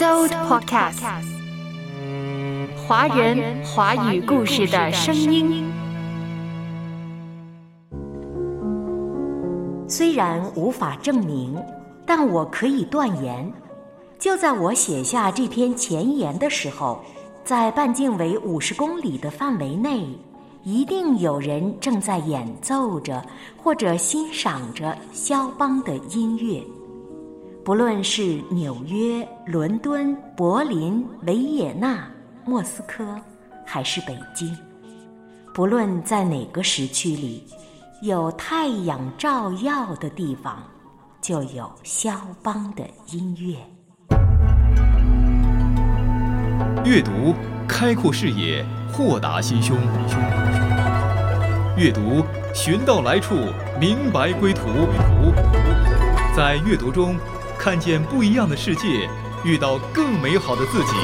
So Podcast，华人华语故事的声音。虽然无法证明，但我可以断言，就在我写下这篇前言的时候，在半径为五十公里的范围内，一定有人正在演奏着或者欣赏着肖邦的音乐。不论是纽约、伦敦、柏林、维也纳、莫斯科，还是北京，不论在哪个时区里，有太阳照耀的地方，就有肖邦的音乐。阅读开阔视野，豁达心胸；阅读寻到来处，明白归途。在阅读中。看见不一样的世界，遇到更美好的自己。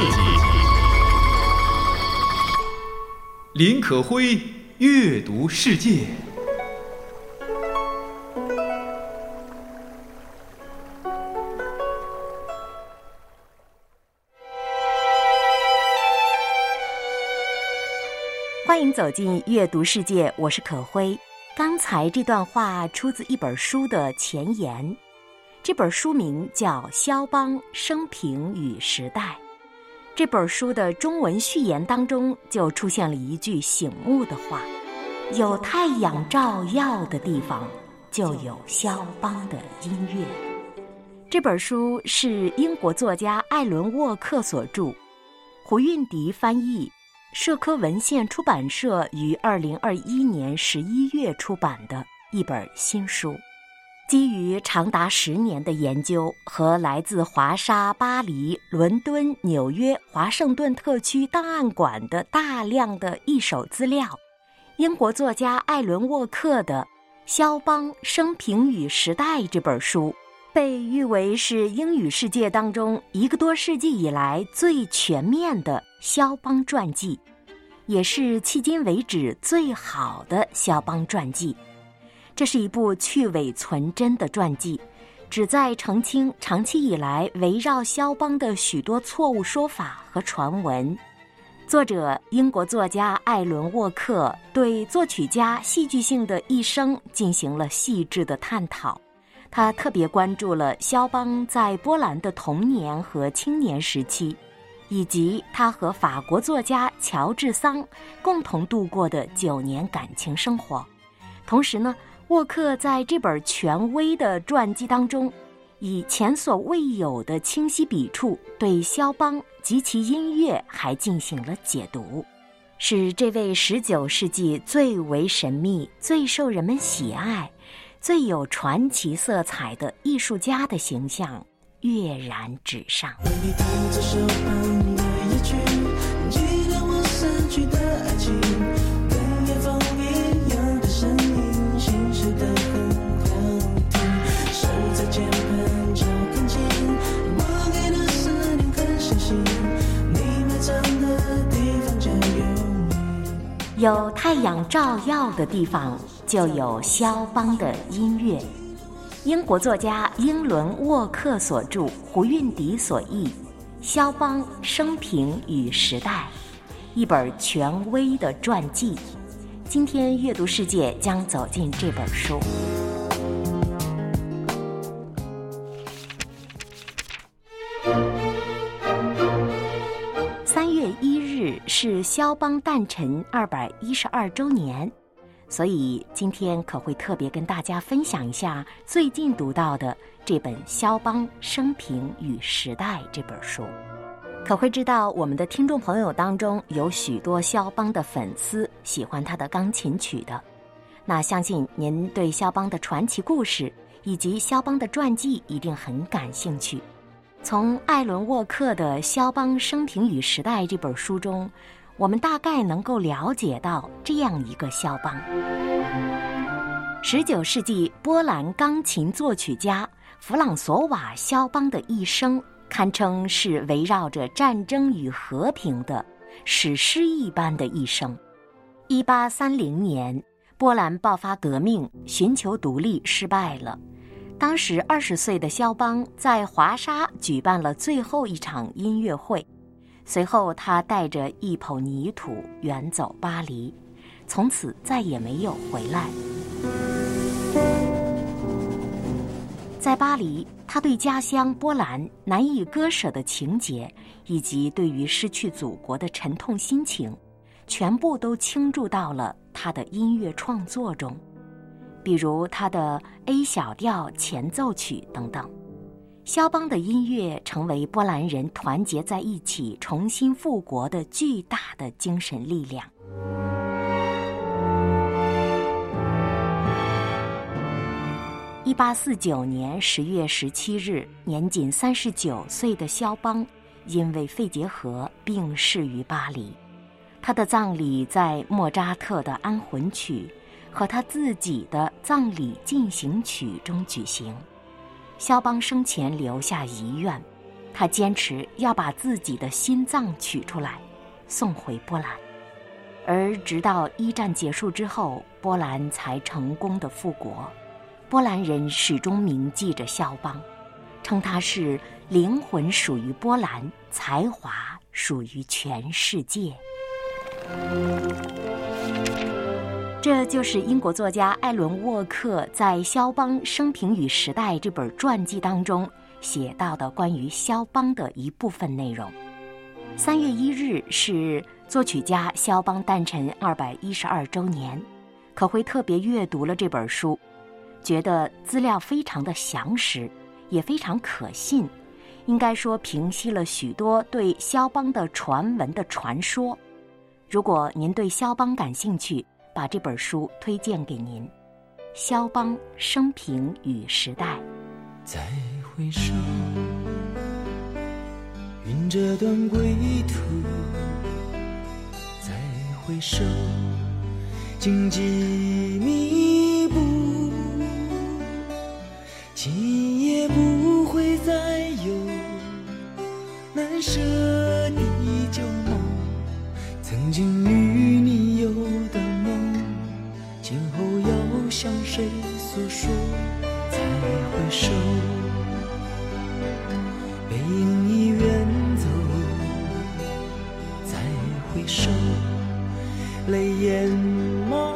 林可辉阅读世界，欢迎走进阅读世界，我是可辉。刚才这段话出自一本书的前言。这本书名叫《肖邦生平与时代》。这本书的中文序言当中就出现了一句醒目的话：“有太阳照耀的地方，就有肖邦的音乐。”这本书是英国作家艾伦沃克所著，胡运迪翻译，社科文献出版社于二零二一年十一月出版的一本新书。基于长达十年的研究和来自华沙、巴黎、伦敦、纽约、华盛顿特区档案馆的大量的一手资料，英国作家艾伦沃克的《肖邦生平与时代》这本书，被誉为是英语世界当中一个多世纪以来最全面的肖邦传记，也是迄今为止最好的肖邦传记。这是一部去伪存真的传记，旨在澄清长期以来围绕肖邦的许多错误说法和传闻。作者英国作家艾伦沃克对作曲家戏剧性的一生进行了细致的探讨。他特别关注了肖邦在波兰的童年和青年时期，以及他和法国作家乔治桑共同度过的九年感情生活。同时呢。沃克在这本权威的传记当中，以前所未有的清晰笔触，对肖邦及其音乐还进行了解读，使这位十九世纪最为神秘、最受人们喜爱、最有传奇色彩的艺术家的形象跃然纸上。有太阳照耀的地方，就有肖邦的音乐。英国作家英伦沃克所著，胡运迪所译，《肖邦生平与时代》，一本权威的传记。今天阅读世界将走进这本书。是肖邦诞辰二百一十二周年，所以今天可会特别跟大家分享一下最近读到的这本《肖邦生平与时代》这本书。可会知道我们的听众朋友当中有许多肖邦的粉丝，喜欢他的钢琴曲的。那相信您对肖邦的传奇故事以及肖邦的传记一定很感兴趣。从艾伦沃克的《肖邦生平与时代》这本书中，我们大概能够了解到这样一个肖邦：十九世纪波兰钢琴作曲家弗朗索瓦·肖邦的一生，堪称是围绕着战争与和平的史诗一般的一生。一八三零年，波兰爆发革命，寻求独立失败了。当时二十岁的肖邦在华沙举办了最后一场音乐会，随后他带着一捧泥土远走巴黎，从此再也没有回来。在巴黎，他对家乡波兰难以割舍的情结，以及对于失去祖国的沉痛心情，全部都倾注到了他的音乐创作中。比如他的 A 小调前奏曲等等，肖邦的音乐成为波兰人团结在一起、重新复国的巨大的精神力量。一八四九年十月十七日，年仅三十九岁的肖邦因为肺结核病逝于巴黎，他的葬礼在莫扎特的安魂曲。和他自己的葬礼进行曲中举行。肖邦生前留下遗愿，他坚持要把自己的心脏取出来，送回波兰。而直到一战结束之后，波兰才成功的复国。波兰人始终铭记着肖邦，称他是灵魂属于波兰，才华属于全世界。这就是英国作家艾伦·沃克在《肖邦生平与时代》这本传记当中写到的关于肖邦的一部分内容。三月一日是作曲家肖邦诞辰二百一十二周年，可会特别阅读了这本书，觉得资料非常的详实，也非常可信，应该说平息了许多对肖邦的传闻的传说。如果您对肖邦感兴趣，把这本书推荐给您，《肖邦生平与时代》。再回首，云这段归途；再回首，荆棘密布，今夜不会再有难舍的旧梦，曾经与你向谁诉说？再回首，背影已远走。再回首，泪眼朦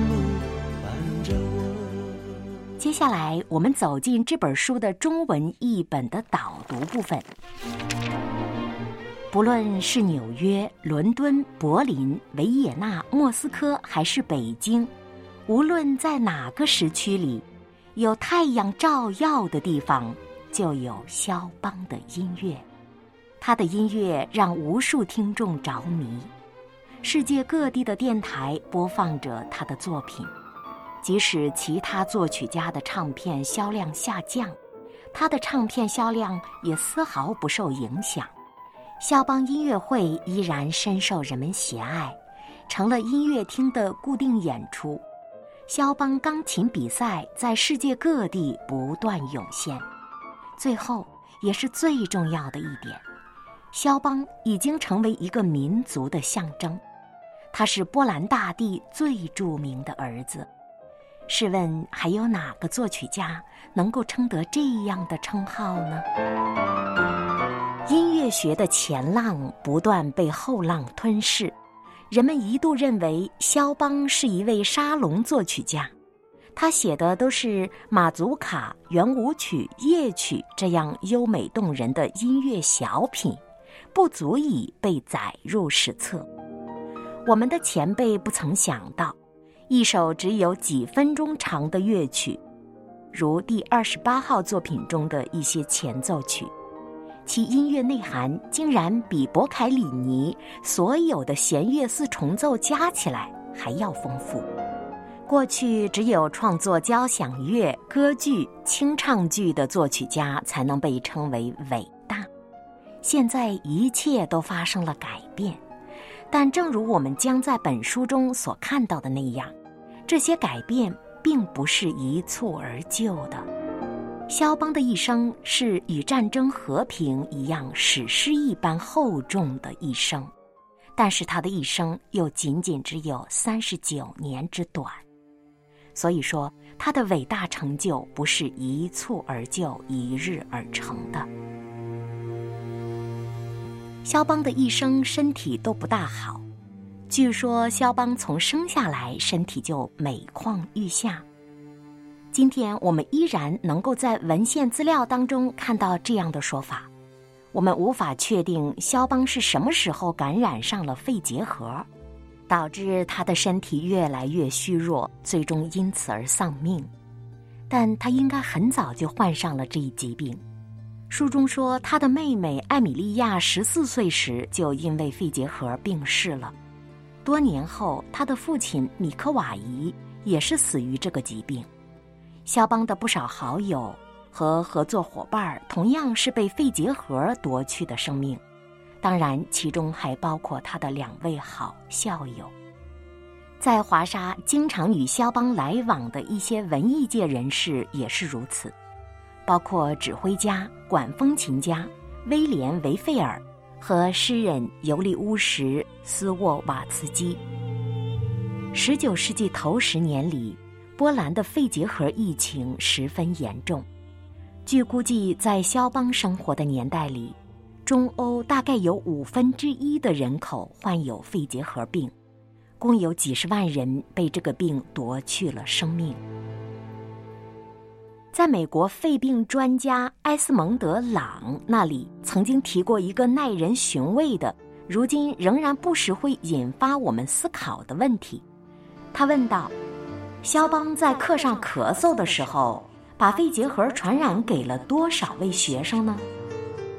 接下来，我们走进这本书的中文译本的导读部分。不论是纽约、伦敦、柏林、维也纳、莫斯科，还是北京，无论在哪个时区里，有太阳照耀的地方，就有肖邦的音乐。他的音乐让无数听众着迷，世界各地的电台播放着他的作品。即使其他作曲家的唱片销量下降，他的唱片销量也丝毫不受影响。肖邦音乐会依然深受人们喜爱，成了音乐厅的固定演出。肖邦钢琴比赛在世界各地不断涌现。最后，也是最重要的一点，肖邦已经成为一个民族的象征。他是波兰大地最著名的儿子。试问还有哪个作曲家能够称得这样的称号呢？音乐学的前浪不断被后浪吞噬，人们一度认为肖邦是一位沙龙作曲家，他写的都是马祖卡、圆舞曲、夜曲这样优美动人的音乐小品，不足以被载入史册。我们的前辈不曾想到。一首只有几分钟长的乐曲，如第二十八号作品中的一些前奏曲，其音乐内涵竟然比博凯里尼所有的弦乐四重奏加起来还要丰富。过去只有创作交响乐、歌剧、清唱剧的作曲家才能被称为伟大，现在一切都发生了改变。但正如我们将在本书中所看到的那样，这些改变并不是一蹴而就的。肖邦的一生是与战争和平一样史诗一般厚重的一生，但是他的一生又仅仅只有三十九年之短，所以说他的伟大成就不是一蹴而就、一日而成的。肖邦的一生身体都不大好，据说肖邦从生下来身体就每况愈下。今天我们依然能够在文献资料当中看到这样的说法。我们无法确定肖邦是什么时候感染上了肺结核，导致他的身体越来越虚弱，最终因此而丧命。但他应该很早就患上了这一疾病。书中说，他的妹妹艾米莉亚十四岁时就因为肺结核病逝了。多年后，他的父亲米科瓦伊也是死于这个疾病。肖邦的不少好友和合作伙伴同样是被肺结核夺去的生命，当然，其中还包括他的两位好校友。在华沙经常与肖邦来往的一些文艺界人士也是如此，包括指挥家、管风琴家威廉·维费尔和诗人尤利乌什·斯沃瓦茨基。十九世纪头十年里。波兰的肺结核疫情十分严重，据估计，在肖邦生活的年代里，中欧大概有五分之一的人口患有肺结核病，共有几十万人被这个病夺去了生命。在美国肺病专家埃斯蒙德·朗那里，曾经提过一个耐人寻味的，如今仍然不时会引发我们思考的问题。他问道。肖邦在课上咳嗽的时候，把肺结核传染给了多少位学生呢？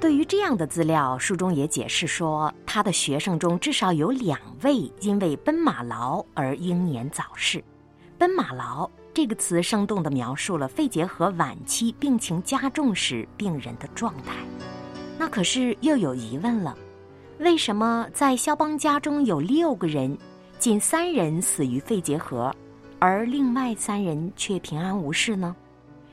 对于这样的资料，书中也解释说，他的学生中至少有两位因为奔马劳而英年早逝。奔马劳这个词生动地描述了肺结核晚期病情加重时病人的状态。那可是又有疑问了：为什么在肖邦家中有六个人，仅三人死于肺结核？而另外三人却平安无事呢？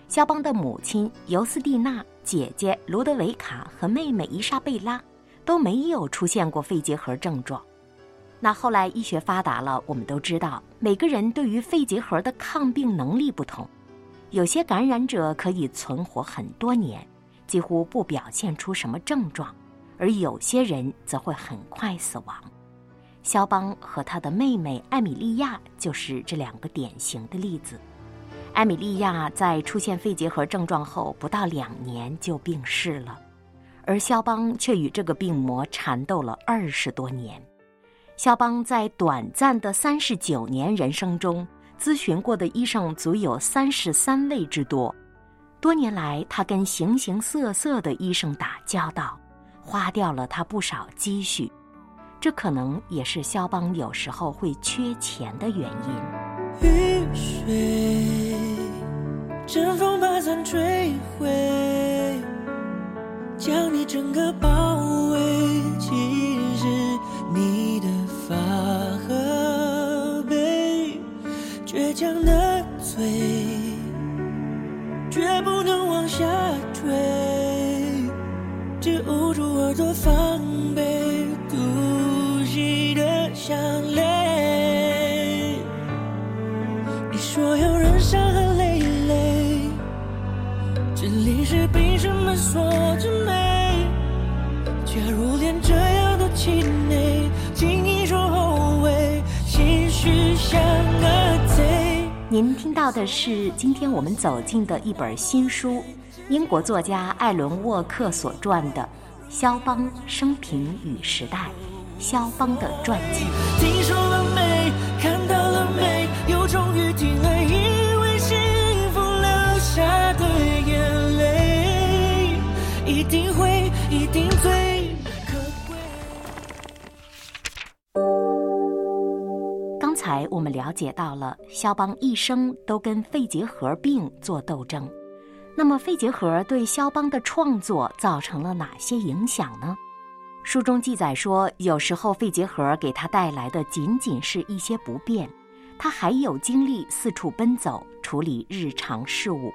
肖邦的母亲尤斯蒂娜、姐姐卢德维卡和妹妹伊莎贝拉都没有出现过肺结核症状。那后来医学发达了，我们都知道每个人对于肺结核的抗病能力不同，有些感染者可以存活很多年，几乎不表现出什么症状，而有些人则会很快死亡。肖邦和他的妹妹艾米莉亚就是这两个典型的例子。艾米莉亚在出现肺结核症状后不到两年就病逝了，而肖邦却与这个病魔缠斗了二十多年。肖邦在短暂的三十九年人生中，咨询过的医生足有三十三位之多。多年来，他跟形形色色的医生打交道，花掉了他不少积蓄。这可能也是肖邦有时候会缺钱的原因。雨水，阵风把伞吹毁，将你整个包围。其实你听到的是今天我们走进的一本新书，英国作家艾伦沃克所撰的《肖邦生平与时代》。肖邦的传记。听说了没？看到了没？有终于听了，以为幸福流下的眼泪，一定会，一定。你我们了解到了肖邦一生都跟肺结核病做斗争，那么肺结核对肖邦的创作造成了哪些影响呢？书中记载说，有时候肺结核给他带来的仅仅是一些不便，他还有精力四处奔走处理日常事务，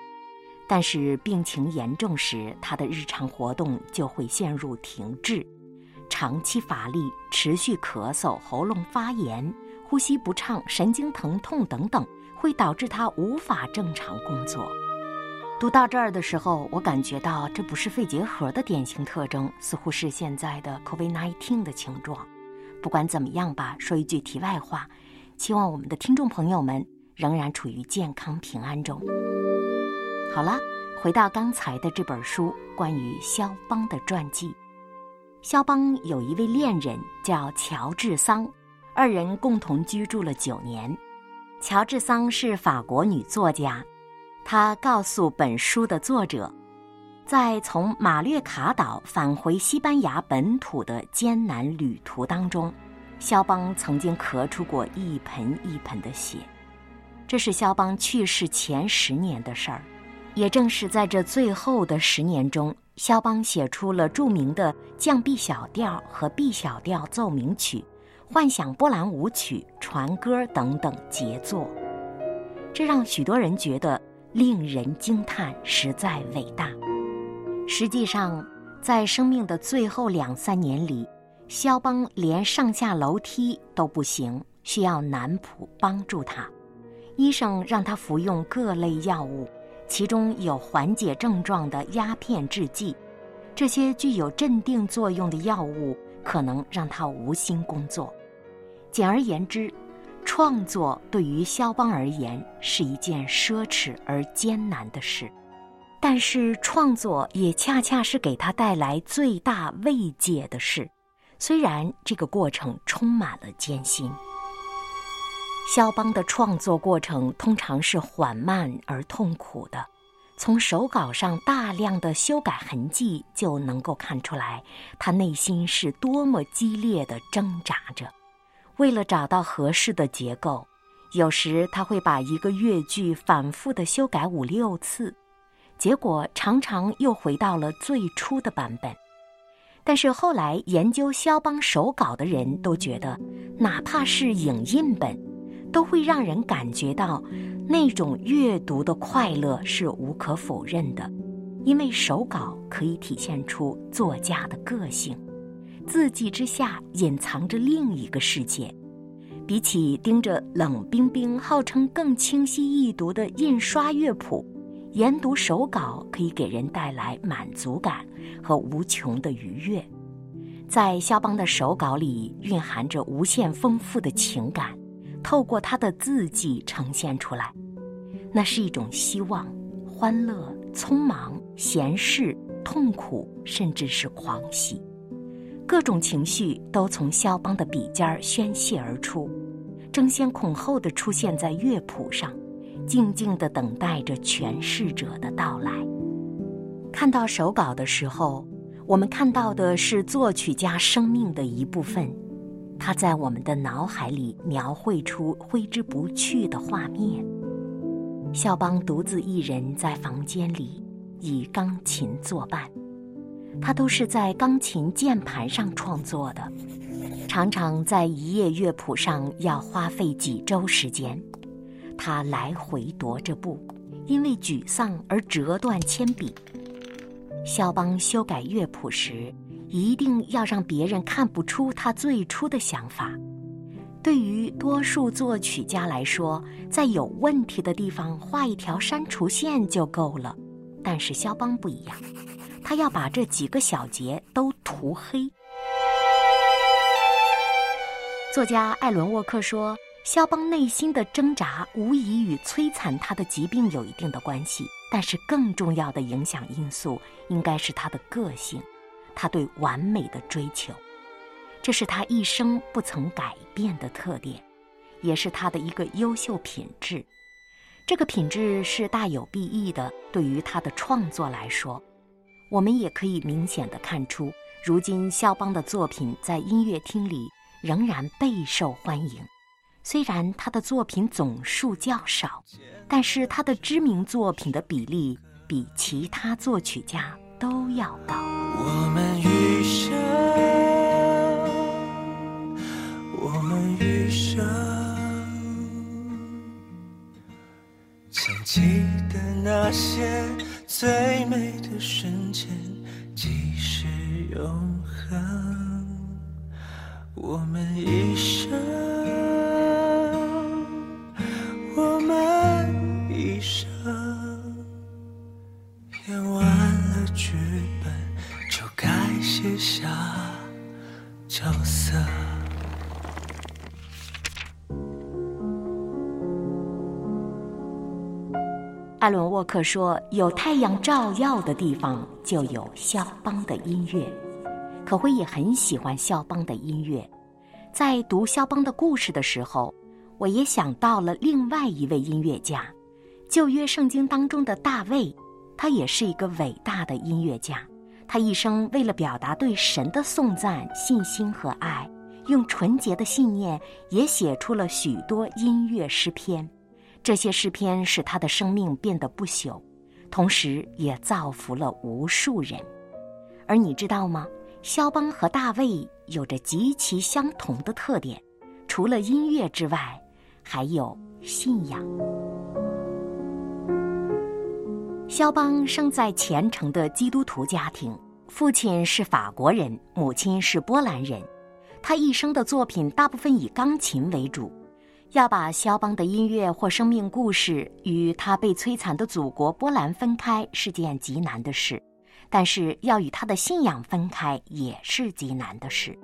但是病情严重时，他的日常活动就会陷入停滞，长期乏力、持续咳嗽、喉咙发炎。呼吸不畅、神经疼痛等等，会导致他无法正常工作。读到这儿的时候，我感觉到这不是肺结核的典型特征，似乎是现在的 COVID-19 的情状。不管怎么样吧，说一句题外话，希望我们的听众朋友们仍然处于健康平安中。好了，回到刚才的这本书，关于肖邦的传记。肖邦有一位恋人叫乔治桑。二人共同居住了九年。乔治桑是法国女作家，她告诉本书的作者，在从马略卡岛返回西班牙本土的艰难旅途当中，肖邦曾经咳出过一盆一盆的血。这是肖邦去世前十年的事儿。也正是在这最后的十年中，肖邦写出了著名的降 B 小调和 B 小调奏鸣曲。幻想波兰舞曲、船歌等等杰作，这让许多人觉得令人惊叹，实在伟大。实际上，在生命的最后两三年里，肖邦连上下楼梯都不行，需要男仆帮助他。医生让他服用各类药物，其中有缓解症状的鸦片制剂。这些具有镇定作用的药物可能让他无心工作。简而言之，创作对于肖邦而言是一件奢侈而艰难的事，但是创作也恰恰是给他带来最大慰藉的事。虽然这个过程充满了艰辛，肖邦的创作过程通常是缓慢而痛苦的。从手稿上大量的修改痕迹就能够看出来，他内心是多么激烈的挣扎着。为了找到合适的结构，有时他会把一个乐句反复的修改五六次，结果常常又回到了最初的版本。但是后来研究肖邦手稿的人都觉得，哪怕是影印本，都会让人感觉到那种阅读的快乐是无可否认的，因为手稿可以体现出作家的个性。字迹之下隐藏着另一个世界，比起盯着冷冰冰、号称更清晰易读的印刷乐谱，研读手稿可以给人带来满足感和无穷的愉悦。在肖邦的手稿里蕴含着无限丰富的情感，透过他的字迹呈现出来，那是一种希望、欢乐、匆忙、闲适、痛苦，甚至是狂喜。各种情绪都从肖邦的笔尖儿宣泄而出，争先恐后的出现在乐谱上，静静的等待着诠释者的到来。看到手稿的时候，我们看到的是作曲家生命的一部分，他在我们的脑海里描绘出挥之不去的画面。肖邦独自一人在房间里，以钢琴作伴。他都是在钢琴键盘上创作的，常常在一页乐谱上要花费几周时间。他来回踱着步，因为沮丧而折断铅笔。肖邦修改乐谱时，一定要让别人看不出他最初的想法。对于多数作曲家来说，在有问题的地方画一条删除线就够了，但是肖邦不一样。他要把这几个小节都涂黑。作家艾伦沃克说：“肖邦内心的挣扎无疑与摧残他的疾病有一定的关系，但是更重要的影响因素应该是他的个性，他对完美的追求，这是他一生不曾改变的特点，也是他的一个优秀品质。这个品质是大有裨益的，对于他的创作来说。”我们也可以明显的看出，如今肖邦的作品在音乐厅里仍然备受欢迎。虽然他的作品总数较少，但是他的知名作品的比例比其他作曲家都要高。我们余生，我们余生，请记得那些最美的瞬间，即是永恒。我们一生艾伦沃克说：“有太阳照耀的地方，就有肖邦的音乐。”可辉也很喜欢肖邦的音乐。在读肖邦的故事的时候，我也想到了另外一位音乐家——旧约圣经当中的大卫。他也是一个伟大的音乐家。他一生为了表达对神的颂赞、信心和爱，用纯洁的信念也写出了许多音乐诗篇。这些诗篇使他的生命变得不朽，同时也造福了无数人。而你知道吗？肖邦和大卫有着极其相同的特点，除了音乐之外，还有信仰。肖邦生在虔诚的基督徒家庭，父亲是法国人，母亲是波兰人。他一生的作品大部分以钢琴为主。要把肖邦的音乐或生命故事与他被摧残的祖国波兰分开是件极难的事，但是要与他的信仰分开也是极难的事。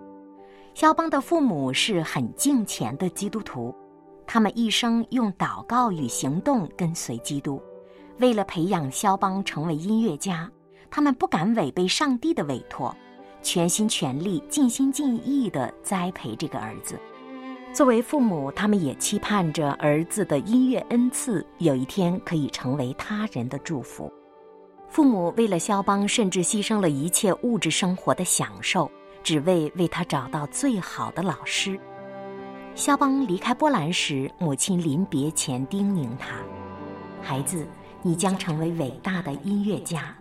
肖邦的父母是很敬虔的基督徒，他们一生用祷告与行动跟随基督。为了培养肖邦成为音乐家，他们不敢违背上帝的委托，全心全力、尽心尽意地栽培这个儿子。作为父母，他们也期盼着儿子的音乐恩赐有一天可以成为他人的祝福。父母为了肖邦，甚至牺牲了一切物质生活的享受，只为为他找到最好的老师。肖邦离开波兰时，母亲临别前叮咛他：“孩子。”你将成为伟大的音乐家，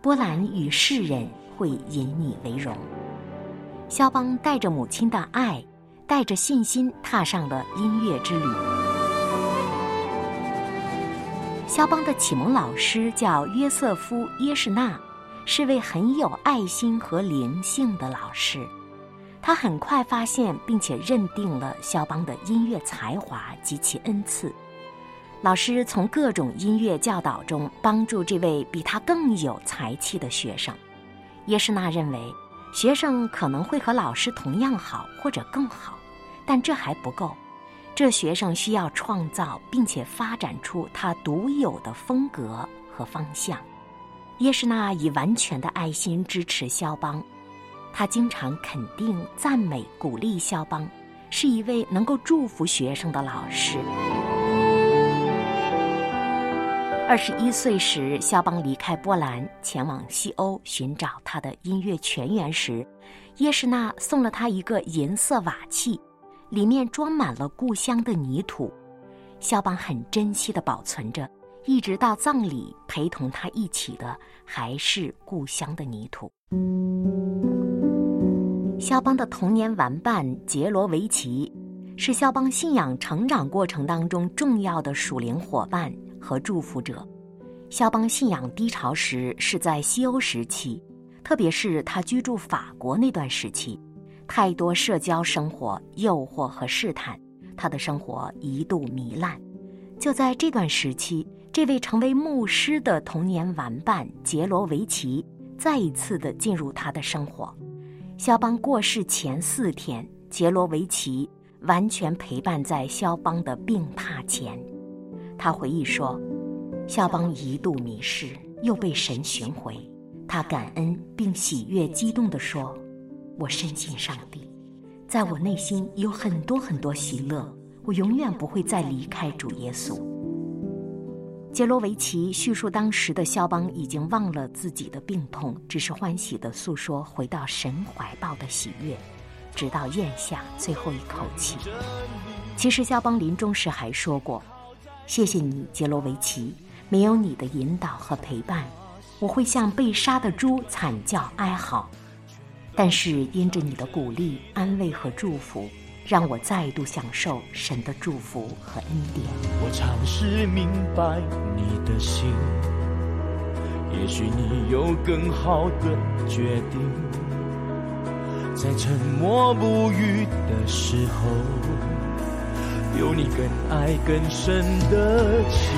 波兰与世人会引你为荣。肖邦带着母亲的爱，带着信心踏上了音乐之旅。肖邦的启蒙老师叫约瑟夫·耶什纳，是位很有爱心和灵性的老师。他很快发现并且认定了肖邦的音乐才华及其恩赐。老师从各种音乐教导中帮助这位比他更有才气的学生。耶什纳认为，学生可能会和老师同样好或者更好，但这还不够。这学生需要创造并且发展出他独有的风格和方向。耶什纳以完全的爱心支持肖邦，他经常肯定、赞美、鼓励肖邦，是一位能够祝福学生的老师。二十一岁时，肖邦离开波兰，前往西欧寻找他的音乐泉源时，耶什纳送了他一个银色瓦器，里面装满了故乡的泥土。肖邦很珍惜地保存着，一直到葬礼，陪同他一起的还是故乡的泥土。肖邦的童年玩伴杰罗维奇，是肖邦信仰成长过程当中重要的属灵伙伴。和祝福者，肖邦信仰低潮时是在西欧时期，特别是他居住法国那段时期，太多社交生活诱惑和试探，他的生活一度糜烂。就在这段时期，这位成为牧师的童年玩伴杰罗维奇再一次的进入他的生活。肖邦过世前四天，杰罗维奇完全陪伴在肖邦的病榻前。他回忆说：“肖邦一度迷失，又被神寻回。他感恩并喜悦、激动地说：‘我深信上帝，在我内心有很多很多喜乐。我永远不会再离开主耶稣。’杰罗维奇叙述，当时的肖邦已经忘了自己的病痛，只是欢喜地诉说回到神怀抱的喜悦，直到咽下最后一口气。其实，肖邦临终时还说过：“谢谢你，杰罗维奇，没有你的引导和陪伴，我会像被杀的猪惨叫哀嚎。但是，因着你的鼓励、安慰和祝福。”让我再度享受神的祝福和恩典。我尝试明白你的心，也许你有更好的决定。在沉默不语的时候，有你更爱更深的情。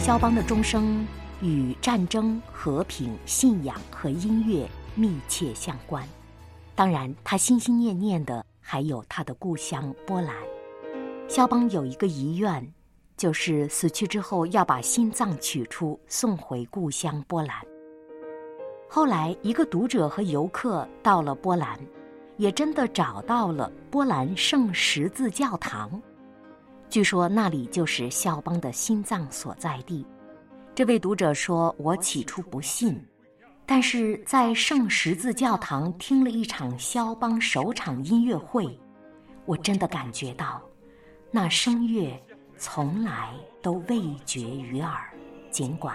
肖邦的钟声与战争、和平、信仰和音乐密切相关。当然，他心心念念的还有他的故乡波兰。肖邦有一个遗愿，就是死去之后要把心脏取出，送回故乡波兰。后来，一个读者和游客到了波兰，也真的找到了波兰圣十字教堂。据说那里就是肖邦的心脏所在地。这位读者说：“我起初不信。”但是在圣十字教堂听了一场肖邦首场音乐会，我真的感觉到，那声乐从来都未绝于耳，尽管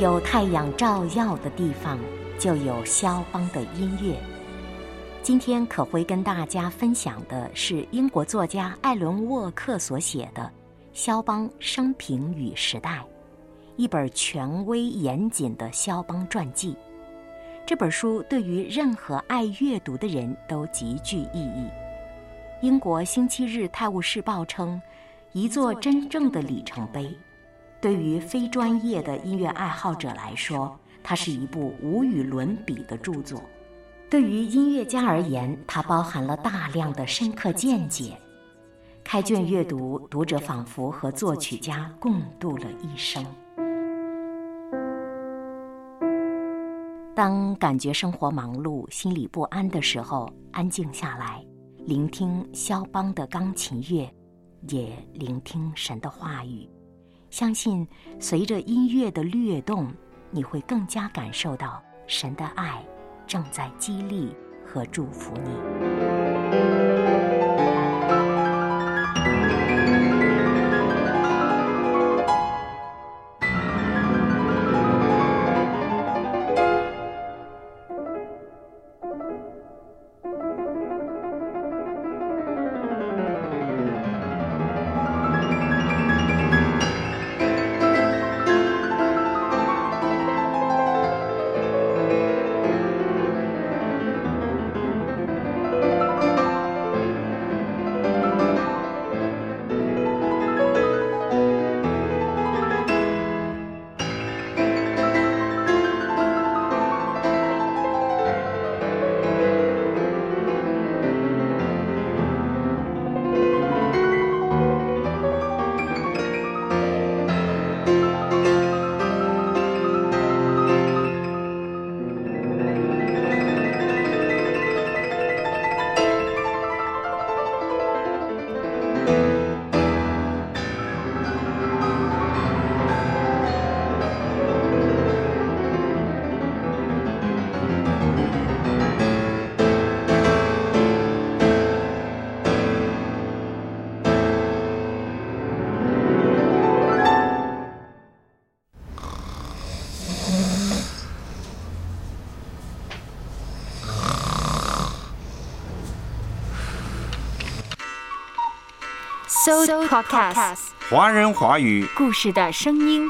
有太阳照耀的地方，就有肖邦的音乐。今天可会跟大家分享的是英国作家艾伦沃克所写的《肖邦生平与时代》，一本权威严谨的肖邦传记。这本书对于任何爱阅读的人都极具意义。英国星期日泰晤士报称，一座真正的里程碑。对于非专业的音乐爱好者来说，它是一部无与伦比的著作；对于音乐家而言，它包含了大量的深刻见解。开卷阅读，读者仿佛和作曲家共度了一生。当感觉生活忙碌、心里不安的时候，安静下来，聆听肖邦的钢琴乐，也聆听神的话语。相信随着音乐的律动，你会更加感受到神的爱正在激励和祝福你。So Podcast，华人华语故事的声音。